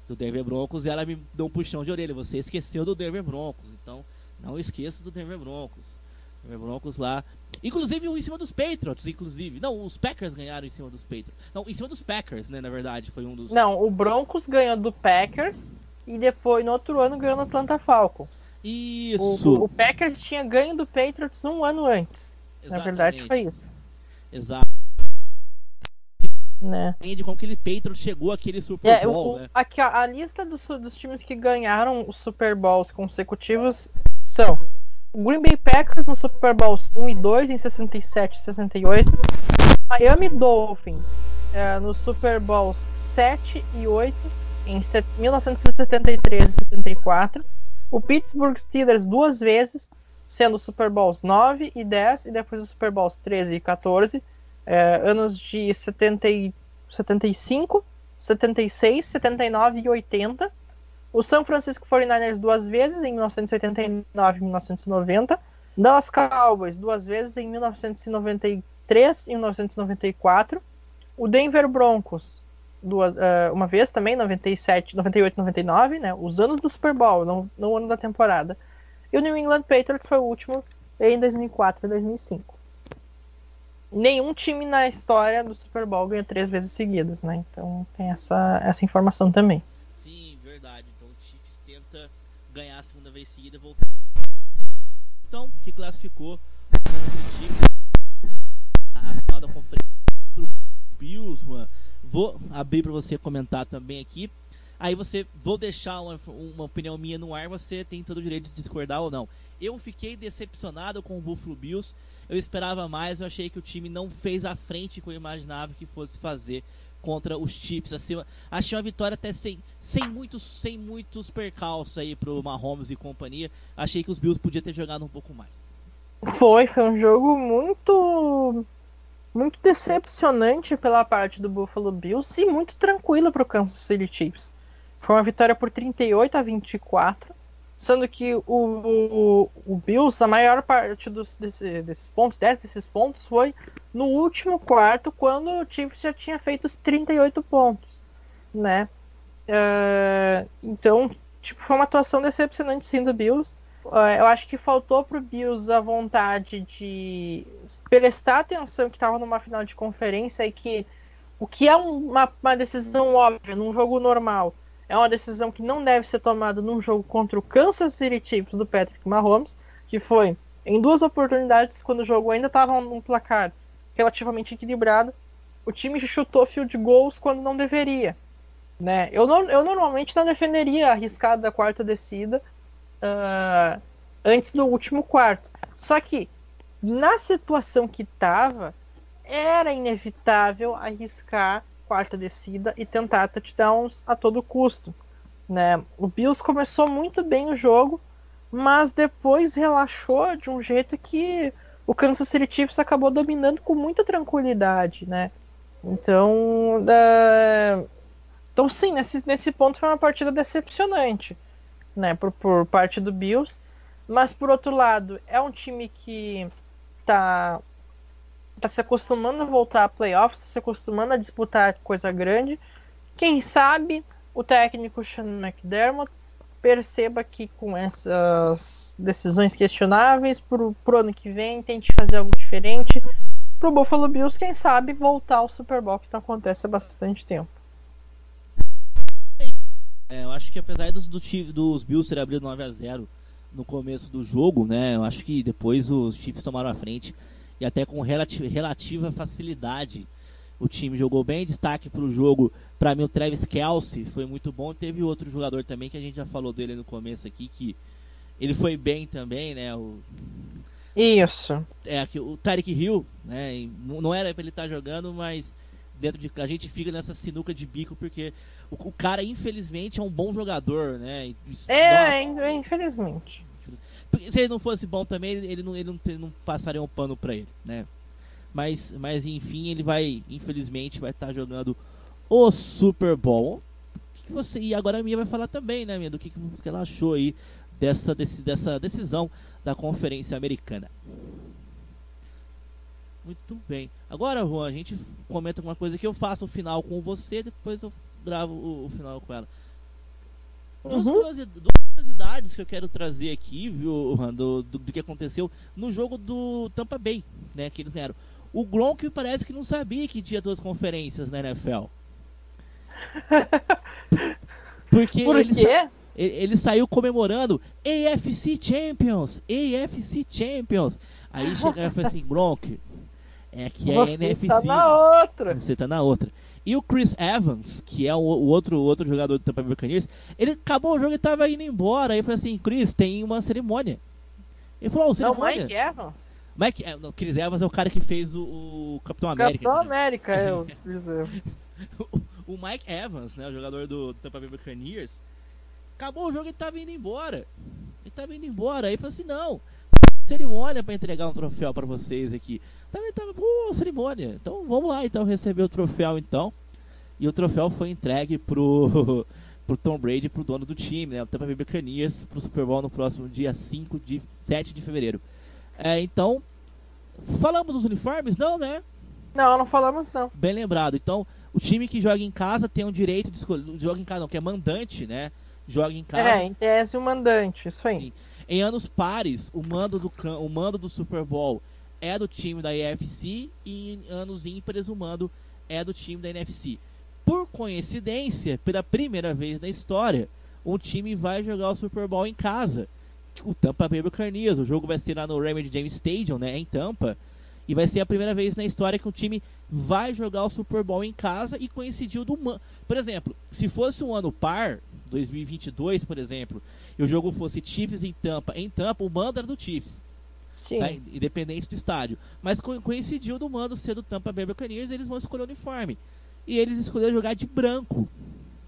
Speaker 1: do Denver Broncos. E ela me deu um puxão de orelha. Você esqueceu do Denver Broncos. Então, não esqueça do Denver Broncos. Broncos lá Inclusive em cima dos Patriots, inclusive. Não, os Packers ganharam em cima dos Patriots. Não, em cima dos Packers, né, na verdade, foi um dos.
Speaker 2: Não, o Broncos ganhou do Packers e depois no outro ano ganhou no Atlanta Falcons.
Speaker 1: Isso.
Speaker 2: O, o Packers tinha ganho do Patriots um ano antes. Exatamente. Na verdade foi isso.
Speaker 1: Exato. Né? De como aquele Patriots chegou àquele Super é, Bowl,
Speaker 2: o,
Speaker 1: né?
Speaker 2: Aqui, a lista dos, dos times que ganharam os Super Bowls consecutivos são Green Bay Packers no Super Bowls 1 e 2 em 67 e 68. Miami Dolphins é, no Super Bowls 7 e 8 em 1973 e 74. O Pittsburgh Steelers duas vezes, sendo Super Bowls 9 e 10 e depois os Super Bowls 13 e 14. É, anos de 70 e 75, 76, 79 e 80. O San Francisco 49ers duas vezes, em 1989 e 1990. Dallas Cowboys duas vezes, em 1993 e 1994. O Denver Broncos duas, uh, uma vez também, 97, 98, 99, né? Os anos do Super Bowl, não, não o ano da temporada. E o New England Patriots foi o último em 2004 e 2005. Nenhum time na história do Super Bowl ganha três vezes seguidas, né? Então tem essa, essa informação também.
Speaker 1: Sim, verdade. Então o Chiefs tenta ganhar a segunda vez seguida voltar. Então, que classificou a final da conferência pro Bills, Juan Vou abrir para você comentar também aqui. Aí você vou deixar uma, uma, opinião minha no ar, você tem todo o direito de discordar ou não. Eu fiquei decepcionado com o Buffalo Bills. Eu esperava mais, eu achei que o time não fez a frente que eu imaginava que fosse fazer contra os Chiefs. Assim, achei uma vitória até sem, sem, muitos, sem muitos percalços aí pro Mahomes e companhia. Achei que os Bills podiam ter jogado um pouco mais.
Speaker 2: Foi, foi um jogo muito muito decepcionante pela parte do Buffalo Bills e muito tranquilo para o Kansas City Chiefs. Foi uma vitória por 38 a 24, sendo que o, o, o Bills, a maior parte dos, desse, desses pontos, 10 desses pontos, foi no último quarto, quando o Chiefs já tinha feito os 38 pontos, né? Uh, então, tipo, foi uma atuação decepcionante sim do Bills. É, eu acho que faltou pro Bills a vontade de prestar atenção que estava numa final de conferência e que o que é uma, uma, decisão óbvia num jogo normal é uma decisão que não deve ser tomada num jogo contra o Kansas City Chiefs do Patrick Mahomes, que foi em duas oportunidades quando o jogo ainda estava num placar relativamente equilibrado, o time chutou field goals quando não deveria. Né? Eu, não, eu normalmente não defenderia a arriscada da quarta descida, uh, antes do último quarto. Só que na situação que estava, era inevitável arriscar quarta descida e tentar touchdowns a todo custo. Né? O Bills começou muito bem o jogo, mas depois relaxou de um jeito que o Kansas City Chiefs acabou dominando com muita tranquilidade, né? Então, uh... então sim, nesse, nesse ponto foi uma partida decepcionante né, por, por parte do Bills. Mas por outro lado, é um time que tá, tá se acostumando a voltar a playoffs, tá se acostumando a disputar coisa grande. Quem sabe o técnico Sean McDermott perceba que com essas decisões questionáveis pro, pro ano que vem tente fazer algo diferente pro Buffalo Bills, quem sabe voltar ao Super Bowl que não acontece há bastante tempo.
Speaker 1: É, eu acho que apesar dos, dos Bills terem abrido 9 a 0 no começo do jogo, né? Eu acho que depois os Chiefs tomaram a frente e até com relativa, facilidade o time jogou bem. Destaque para o jogo, para mim o Travis Kelsey foi muito bom. Teve outro jogador também que a gente já falou dele no começo aqui que ele foi bem também, né? O,
Speaker 2: Isso.
Speaker 1: É, o Tarek Hill, né? Não era para ele estar tá jogando, mas dentro de a gente fica nessa sinuca de bico porque o, o cara, infelizmente, é um bom jogador, né?
Speaker 2: Isso, é, é, infelizmente.
Speaker 1: Se ele não fosse bom também, ele não, ele não, ele não passaria um pano pra ele, né? Mas, mas enfim, ele vai, infelizmente, vai estar tá jogando o Super Bowl. Que você, e agora a minha vai falar também, né, minha, do que, que ela achou aí dessa, desse, dessa decisão da Conferência Americana. Muito bem. Agora, Juan, a gente comenta uma coisa que eu faço o final com você, depois eu gravo o, o final com ela. Duas, uhum. curiosidades que eu quero trazer aqui, viu, do, do, do, que aconteceu no jogo do Tampa Bay, né? Que eles ganharam. O Gronk parece que não sabia que tinha duas conferências na NFL. Porque
Speaker 2: Por
Speaker 1: ele,
Speaker 2: quê?
Speaker 1: Ele, saiu comemorando AFC Champions, AFC Champions. Aí chega e fala assim, Gronk, é que é
Speaker 2: Você
Speaker 1: NFC.
Speaker 2: Você tá na outra.
Speaker 1: Você tá na outra. E o Chris Evans, que é o, o outro, o outro jogador do Tampa Bay Buccaneers, ele acabou o jogo e tava indo embora. Aí eu falei assim, Chris, tem uma cerimônia. Ele falou, oh,
Speaker 2: Não,
Speaker 1: cerimônia.
Speaker 2: Mike Evans.
Speaker 1: Mike, é, não, Chris Evans é o cara que fez o, o Capitão América.
Speaker 2: Capitão? América, é o Chris Evans.
Speaker 1: o Mike Evans, né, o jogador do, do Tampa Bay Buccaneers, acabou o jogo e tava indo embora. Ele tava indo embora. Aí falou assim: não, cerimônia pra entregar um troféu pra vocês aqui. Ele tava, pô, cerimônia. Então vamos lá, então, receber o troféu então. E o troféu foi entregue pro, pro Tom Brady, pro dono do time, né, o Tampa Bay Buccaneers, pro Super Bowl no próximo dia 5 de 7 de fevereiro. É, então, falamos dos uniformes? Não, né?
Speaker 2: Não, não falamos não.
Speaker 1: Bem lembrado. Então, o time que joga em casa tem o direito de escolher. Joga em casa, não, que é mandante, né? Joga em casa.
Speaker 2: É, em tese o mandante, isso aí.
Speaker 1: Sim. Em anos pares, o mando, do, o mando do Super Bowl é do time da EFC e em anos ímpares o mando é do time da NFC. Por coincidência, pela primeira vez na história, um time vai jogar o Super Bowl em casa. O Tampa Bay Buccaneers. O jogo vai ser lá no Raymond James Stadium, né, em Tampa. E vai ser a primeira vez na história que um time vai jogar o Super Bowl em casa e coincidiu do. Por exemplo, se fosse um ano par, 2022, por exemplo, e o jogo fosse Chiefs em Tampa, em Tampa o mando era do Chiefs,
Speaker 2: Sim.
Speaker 1: tá? independente do estádio. Mas co- coincidiu do mando ser do Tampa Bay Buccaneers, eles vão escolher o uniforme. E eles escolheram jogar de branco,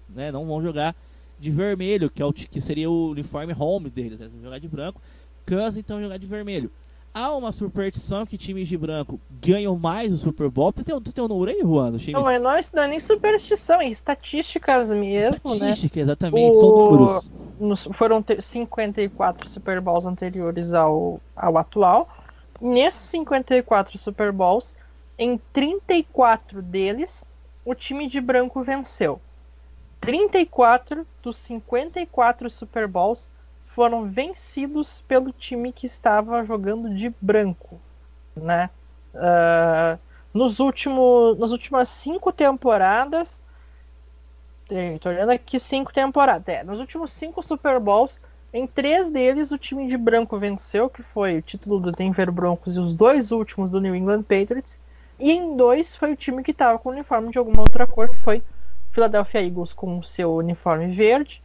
Speaker 1: né? Não vão jogar de vermelho, que é o que seria o uniforme home deles, né? Jogar de branco. Kansas então jogar de vermelho. Há uma superstição que times de branco ganham mais o Super Bowl. Tu tem, tu tem um número aí, Juan? times?
Speaker 2: Não, mas não, é nem superstição, é estatísticas mesmo, né?
Speaker 1: Estatística, exatamente, são
Speaker 2: O-
Speaker 1: números.
Speaker 2: Nos- foram ter 54 Super Bowls anteriores ao, ao atual. Nesses 54 Super Bowls, em 34 deles, o time de branco venceu. 34 dos 54 Super Bowls foram vencidos pelo time que estava jogando de branco, né? Ah, nos últimos, nas últimas cinco temporadas, Estou olhando aqui cinco temporadas. É, nos últimos cinco Super Bowls, em três deles o time de branco venceu, que foi o título do Denver Broncos e os dois últimos do New England Patriots. E em dois foi o time que estava com o uniforme de alguma outra cor, que foi Philadelphia Eagles com o seu uniforme verde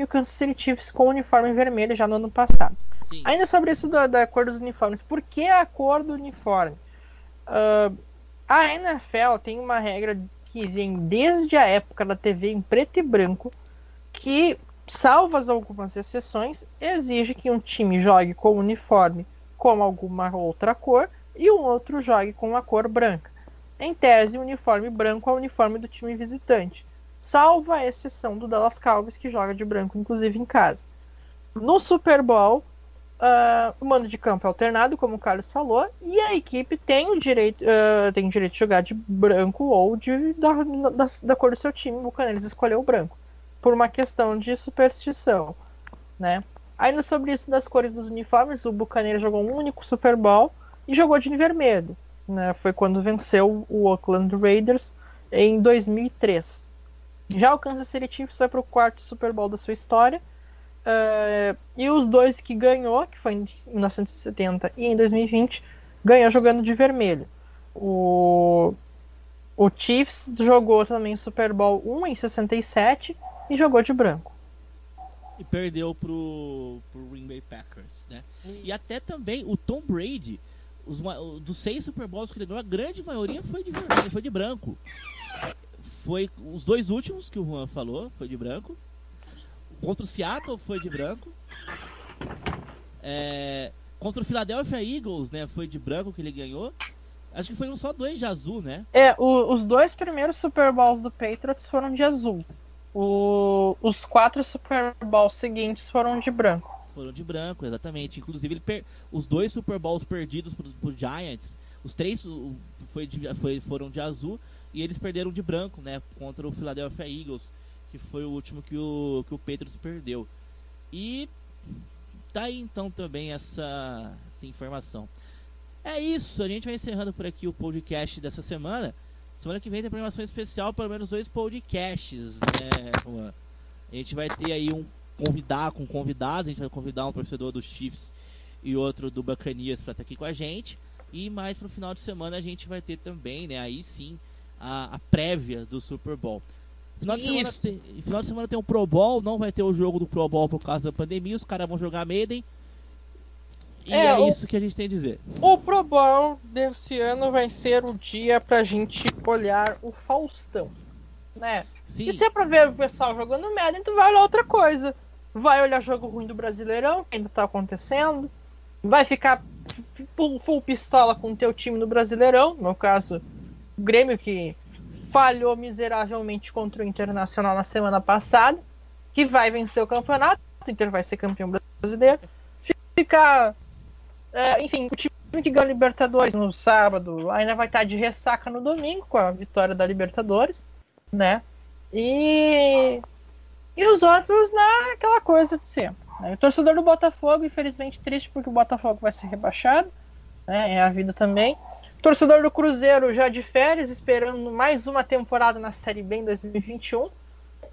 Speaker 2: e o Kansas City Chiefs com o uniforme vermelho já no ano passado.
Speaker 1: Sim.
Speaker 2: Ainda sobre isso da, da cor dos uniformes, por que a cor do uniforme? Ah, a NFL tem uma regra que vem desde a época da TV em preto e branco, que, salvas algumas exceções, exige que um time jogue com o uniforme com alguma outra cor e um outro jogue com a cor branca. Em tese, o uniforme branco é o uniforme do time visitante, salvo a exceção do Dallas Cowboys, que joga de branco, inclusive em casa. No Super Bowl, ah, o mando de campo é alternado, como o Carlos falou, e a equipe tem o direito, ah, tem o direito de jogar de branco ou de, da, da, da cor do seu time. O Buccaneers escolheu o branco, por uma questão de superstição. Né? Ainda sobre isso das cores dos uniformes, o Buccaneers jogou um único Super Bowl e jogou de vermelho. Né? Foi quando venceu o Oakland Raiders em 2003. Já o Kansas City Chiefs vai para o quarto Super Bowl da sua história. Uh, e os dois que ganhou, que foi em 1970 e em 2020, ganhou jogando de vermelho. O, o Chiefs jogou também Super Bowl 1 em 67 e jogou de branco.
Speaker 1: E perdeu pro, pro Green Bay Packers, né? E até também o Tom Brady, os, dos seis Super Bowls que ele ganhou, a grande maioria foi de vermelho, foi de branco. Foi os dois últimos que o Juan falou, foi de branco. Contra o Seattle foi de branco. É, contra o Philadelphia Eagles, né, foi de branco que ele ganhou. Acho que foram só dois de azul, né?
Speaker 2: É, o- os dois primeiros Super Bowls do Patriots foram de azul. O- os quatro Super Bowls seguintes foram de branco.
Speaker 1: Foram de branco, exatamente. Inclusive, ele per- os dois Super Bowls perdidos pro, pro Giants, os três o- foi de- foi- foram de azul e eles perderam de branco, né? Contra o Philadelphia Eagles, que foi o último que o, que o Patriots perdeu. E tá aí então também essa, essa informação. É isso, a gente vai encerrando por aqui o podcast dessa semana. Semana que vem tem programação especial, pelo menos dois podcasts, né, Juan? A gente vai ter aí um convidar com convidados, a gente vai convidar um torcedor dos Chiefs e outro do Bacanias para estar aqui com a gente. E mais pro final de semana a gente vai ter também, né, aí sim, a, a prévia do Super Bowl. Final de, semana tem, final de semana tem um Pro Bowl, não vai ter o jogo do Pro Bowl por causa da pandemia, os caras vão jogar Maiden. E é, é isso que a gente tem a dizer.
Speaker 2: O Pro Bowl desse ano vai ser o dia pra gente olhar o Faustão, né? Sim. E se é pra ver o pessoal jogando merda, então vai olhar outra coisa. Vai olhar jogo ruim do Brasileirão, que ainda tá acontecendo. Vai ficar full, full pistola com o teu time no Brasileirão, no caso, o Grêmio que falhou miseravelmente contra o Internacional na semana passada, que vai vencer o campeonato, o Inter vai ser campeão brasileiro. Ficar é, enfim, o time que ganhou a Libertadores no sábado ainda vai estar de ressaca no domingo com a vitória da Libertadores, né? E, e os outros naquela né, coisa de sempre. Né? O torcedor do Botafogo, infelizmente, triste porque o Botafogo vai ser rebaixado, né? É a vida também. Torcedor do Cruzeiro já de férias, esperando mais uma temporada na Série B em 2021.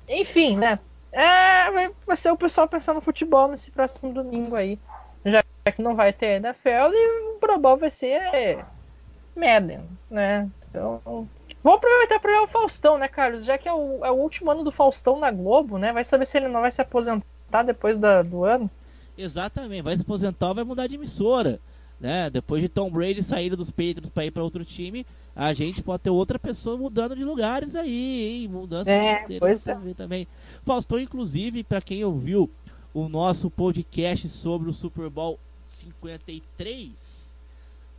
Speaker 2: Enfim, né? É, vai ser o pessoal pensando no futebol nesse próximo domingo aí que não vai ter NFL e o Pro Bowl vai ser Madden, né? Então, vamos aproveitar para o Faustão, né, Carlos? Já que é o, é o, último ano do Faustão na Globo, né? Vai saber se ele não vai se aposentar depois da, do ano.
Speaker 1: Exatamente, vai se aposentar vai mudar de emissora. Né? Depois de Tom Brady sair dos Patriots para ir para outro time, a gente pode ter outra pessoa mudando de lugares aí, hein? Mudança
Speaker 2: é, de pois é.
Speaker 1: também. Faustão, inclusive, para quem ouviu o nosso podcast sobre o Super Bowl 53,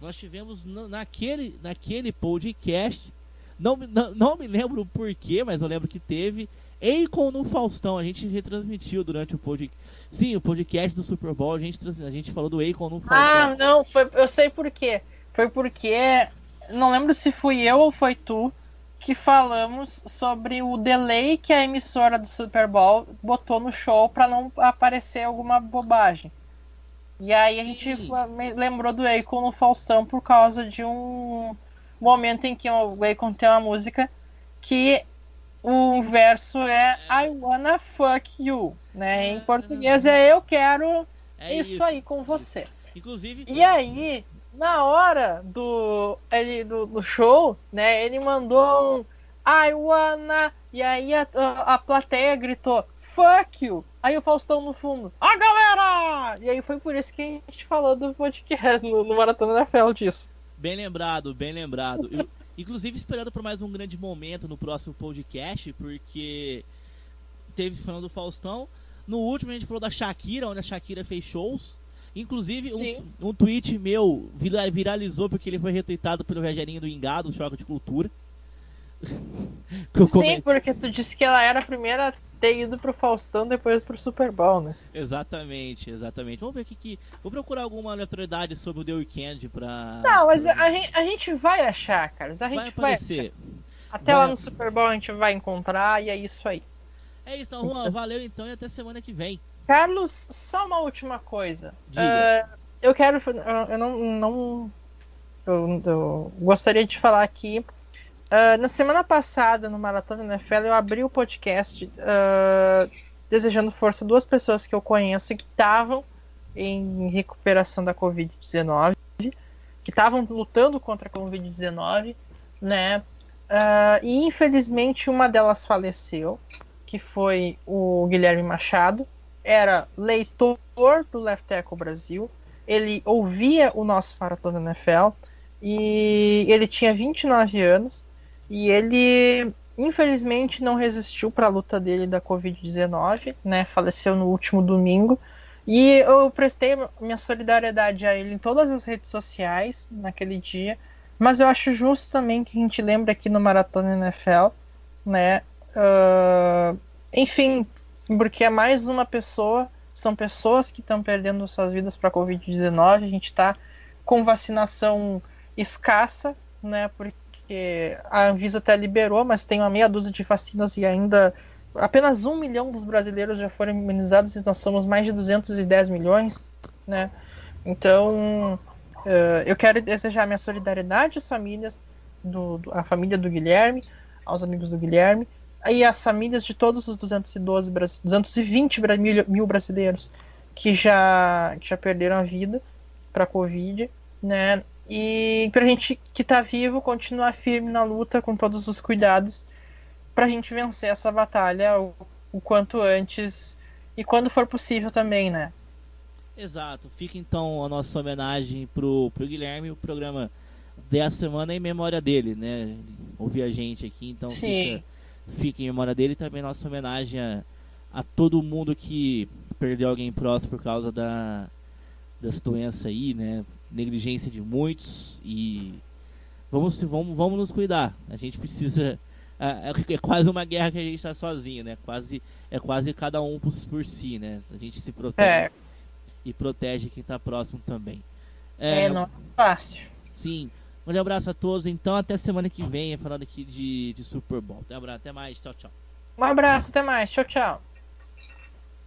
Speaker 1: nós tivemos naquele, naquele podcast, não, não, não me lembro o porquê, mas eu lembro que teve, Akon no Faustão, a gente retransmitiu durante o podcast. Sim, o podcast do Super Bowl, a gente, a gente falou do Akon no Faustão.
Speaker 2: Ah, não, foi, eu sei por quê. Foi porque, não lembro se fui eu ou foi tu, que falamos sobre o delay que a emissora do Super Bowl botou no show para não aparecer alguma bobagem. E aí a Sim. gente lembrou do Akon no Faustão por causa de um momento em que o Akon tem uma música que o verso é I wanna fuck you, né? Em português é eu quero é isso, isso, aí com você.
Speaker 1: Inclusive.
Speaker 2: E aí, na hora do, ele, do, do show, né? Ele mandou um I wanna. E aí a, a, a plateia gritou fuck you. Aí o Faustão no fundo, a ah, galera! E aí foi por isso que a gente falou do podcast no, no Maratona da Fel disso.
Speaker 1: Bem lembrado, bem lembrado. Eu, inclusive esperando por mais um grande momento no próximo podcast, porque teve falando do Faustão. No último a gente falou da Shakira, onde a Shakira fez shows. Inclusive, um, um, tweet meu viralizou porque ele foi retweetado pelo Rogerinho do Engado, do Choque de Cultura.
Speaker 2: Sim, porque tu disse que ela era a primeira ter ido pro Faustão depois pro Super Bowl, né?
Speaker 1: Exatamente, exatamente. Vamos ver o que que. Vou procurar alguma aleatoriedade sobre o The Weeknd pra.
Speaker 2: Não, mas a, gente, a gente vai achar, Carlos. A gente vai
Speaker 1: aparecer.
Speaker 2: Vai... Até vai... lá no Super Bowl a gente vai encontrar e é isso aí.
Speaker 1: É isso, então, Juan. Valeu então e até semana que vem.
Speaker 2: Carlos, só uma última coisa. Uh, eu quero. Eu não. não eu, eu gostaria de falar aqui Uh, na semana passada, no Maratona NFL, eu abri o podcast uh, desejando força a duas pessoas que eu conheço que estavam em recuperação da Covid-19, que estavam lutando contra a Covid-19, né? Uh, e infelizmente uma delas faleceu, que foi o Guilherme Machado. Era leitor do Left Echo Brasil. Ele ouvia o nosso Maratona NFL e ele tinha 29 anos e ele, infelizmente, não resistiu para a luta dele da Covid-19, né? Faleceu no último domingo. E eu prestei minha solidariedade a ele em todas as redes sociais naquele dia. Mas eu acho justo também que a gente lembre aqui no Maratona NFL, né? Uh, enfim, porque é mais uma pessoa, são pessoas que estão perdendo suas vidas para a Covid-19. A gente está com vacinação escassa, né? Porque porque a Anvisa até liberou, mas tem uma meia dúzia de vacinas e ainda apenas um milhão dos brasileiros já foram imunizados e nós somos mais de 210 milhões, né? Então, uh, eu quero desejar minha solidariedade às famílias, do, à família do Guilherme, aos amigos do Guilherme, e às famílias de todos os 212, 220 mil, mil brasileiros que já, que já perderam a vida para a Covid, né? E pra gente que tá vivo, continuar firme na luta com todos os cuidados pra gente vencer essa batalha o, o quanto antes e quando for possível também, né?
Speaker 1: Exato. Fica então a nossa homenagem pro, pro Guilherme, o programa dessa semana em memória dele, né? Ouvir a gente aqui, então fica, fica, em memória dele e também nossa homenagem a, a todo mundo que perdeu alguém próximo por causa da dessa doença aí, né? Negligência de muitos e vamos vamos vamos nos cuidar. A gente precisa é, é, é quase uma guerra que a gente está sozinho, né? Quase é quase cada um por, por si, né? A gente se protege é. e protege quem está próximo também.
Speaker 2: É, é, não é fácil.
Speaker 1: Sim. Um abraço a todos. Então, até semana que vem, falando aqui de, de Super Bowl. Até, abraço, até mais. Tchau, tchau.
Speaker 2: Um abraço, até mais. Tchau, tchau.